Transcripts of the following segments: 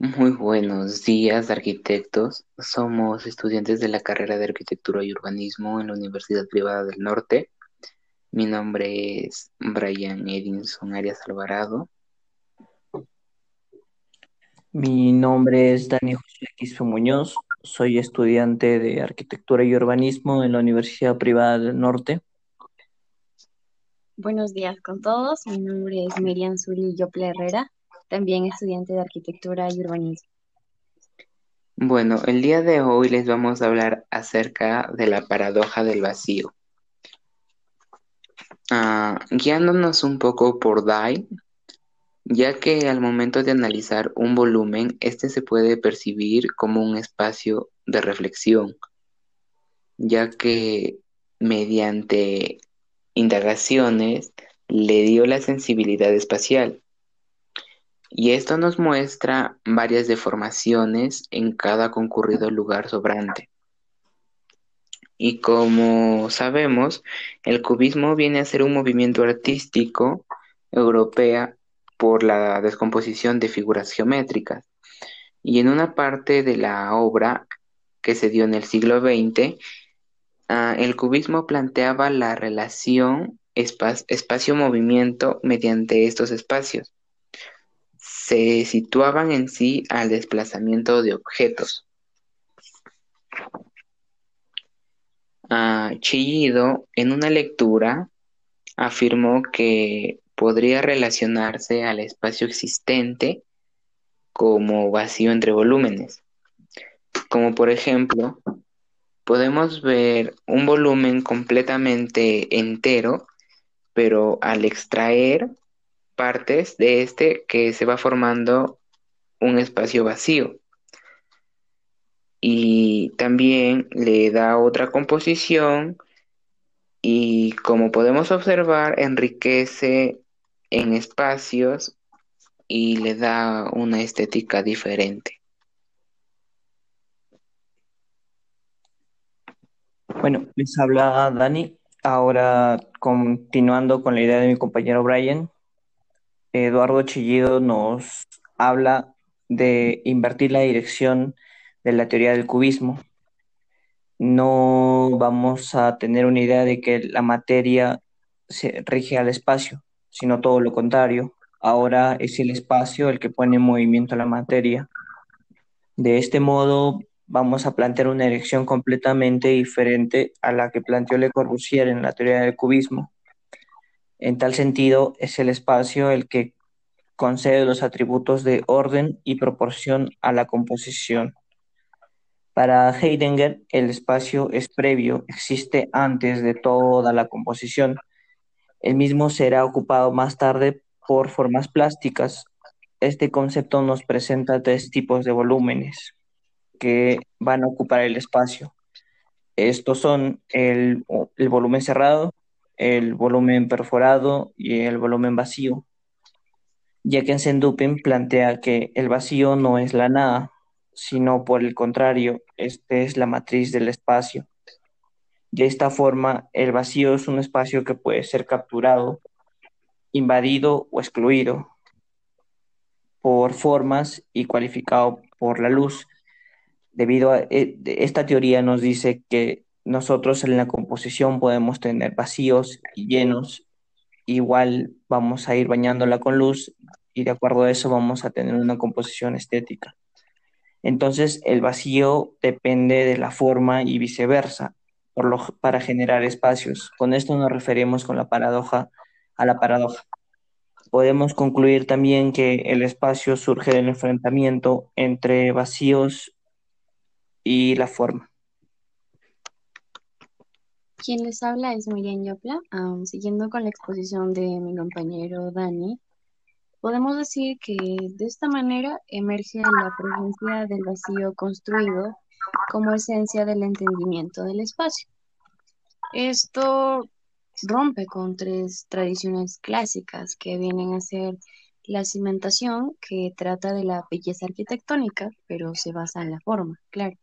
Muy buenos días, arquitectos. Somos estudiantes de la carrera de Arquitectura y Urbanismo en la Universidad Privada del Norte. Mi nombre es Brian Edinson Arias Alvarado. Mi nombre es Dani José Quispe Muñoz. Soy estudiante de Arquitectura y Urbanismo en la Universidad Privada del Norte. Buenos días con todos. Mi nombre es Miriam Zuli Herrera también estudiante de arquitectura y urbanismo. Bueno, el día de hoy les vamos a hablar acerca de la paradoja del vacío. Ah, guiándonos un poco por Dye, ya que al momento de analizar un volumen, este se puede percibir como un espacio de reflexión, ya que mediante indagaciones le dio la sensibilidad espacial y esto nos muestra varias deformaciones en cada concurrido lugar sobrante. Y como sabemos, el cubismo viene a ser un movimiento artístico europeo por la descomposición de figuras geométricas. Y en una parte de la obra que se dio en el siglo XX, ah, el cubismo planteaba la relación espacio-movimiento mediante estos espacios se situaban en sí al desplazamiento de objetos. Ah, Chillido, en una lectura, afirmó que podría relacionarse al espacio existente como vacío entre volúmenes. Como por ejemplo, podemos ver un volumen completamente entero, pero al extraer partes de este que se va formando un espacio vacío. Y también le da otra composición y como podemos observar enriquece en espacios y le da una estética diferente. Bueno, les habla Dani. Ahora continuando con la idea de mi compañero Brian, Eduardo Chillido nos habla de invertir la dirección de la teoría del cubismo. No vamos a tener una idea de que la materia se rige al espacio, sino todo lo contrario. Ahora es el espacio el que pone en movimiento la materia. De este modo, vamos a plantear una dirección completamente diferente a la que planteó Le Corbusier en la teoría del cubismo. En tal sentido, es el espacio el que concede los atributos de orden y proporción a la composición. Para Heidegger, el espacio es previo, existe antes de toda la composición. El mismo será ocupado más tarde por formas plásticas. Este concepto nos presenta tres tipos de volúmenes que van a ocupar el espacio. Estos son el, volumen cerrado, el volumen perforado y el volumen vacío, ya que en Sendupin plantea que el vacío no es la nada, sino por el contrario, este es la matriz del espacio. De esta forma, el vacío es un espacio que puede ser capturado, invadido o excluido por formas y cualificado por la luz. Debido a eh, esta teoría nos dice que nosotros en la composición podemos tener vacíos y llenos, igual vamos a ir bañándola con luz y de acuerdo a eso vamos a tener una composición estética. Entonces el vacío depende de la forma y viceversa por lo, para generar espacios. Con esto nos referimos con la paradoja a la paradoja. Podemos concluir también que el espacio surge del enfrentamiento entre vacíos y la forma. Quien les habla es Miriam Yopla. siguiendo con la exposición de mi compañero Dani, podemos decir que de esta manera emerge la presencia del vacío construido como esencia del entendimiento del espacio. Esto rompe con tres tradiciones clásicas que vienen a ser la cimentación, que trata de la belleza arquitectónica, pero se basa en la forma, claro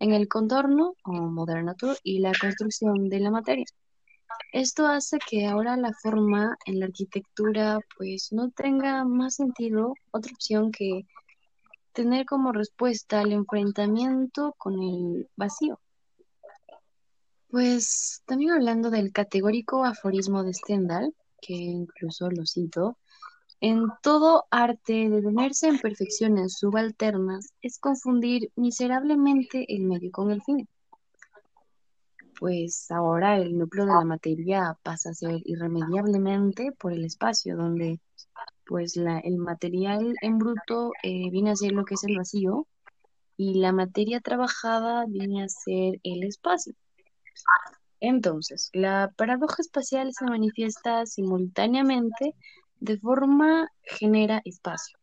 en el contorno o Modern Nature y la construcción de la materia. Esto hace que ahora la forma en la arquitectura pues no tenga más sentido, otra opción que tener como respuesta al enfrentamiento con el vacío. Pues también hablando del categórico aforismo de Stendhal, que incluso lo cito, en todo arte detenerse en perfecciones subalternas es confundir miserablemente el medio con el fin. Pues ahora el núcleo de la materia pasa a ser irremediablemente por el espacio, donde pues la, el material en bruto eh, viene a ser lo que es el vacío y la materia trabajada viene a ser el espacio. Entonces, la paradoja espacial se manifiesta simultáneamente de forma genera espacio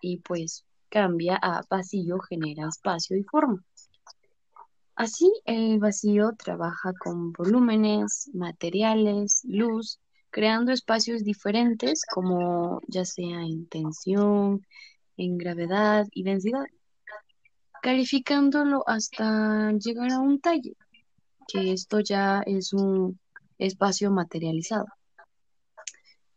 y pues cambia a vacío genera espacio y forma. Así, el vacío trabaja con volúmenes, materiales, luz, creando espacios diferentes como ya sea en tensión, en gravedad y densidad, calificándolo hasta llegar a un talle, que esto ya es un espacio materializado.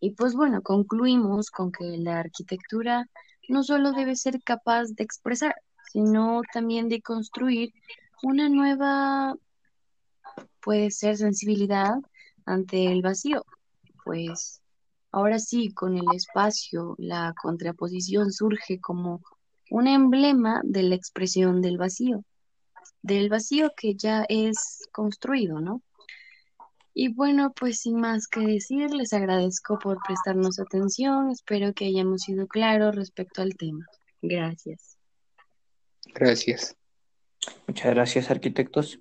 Y pues bueno, concluimos con que la arquitectura no solo debe ser capaz de expresar, sino también de construir una nueva, puede ser, sensibilidad ante el vacío, pues ahora sí, con el espacio, la contraposición surge como un emblema de la expresión del vacío, del vacío que ya es construido, ¿no? Y bueno, pues sin más que decir, les agradezco por prestarnos atención, espero que hayamos sido claros respecto al tema. Gracias. Gracias. Muchas gracias, arquitectos.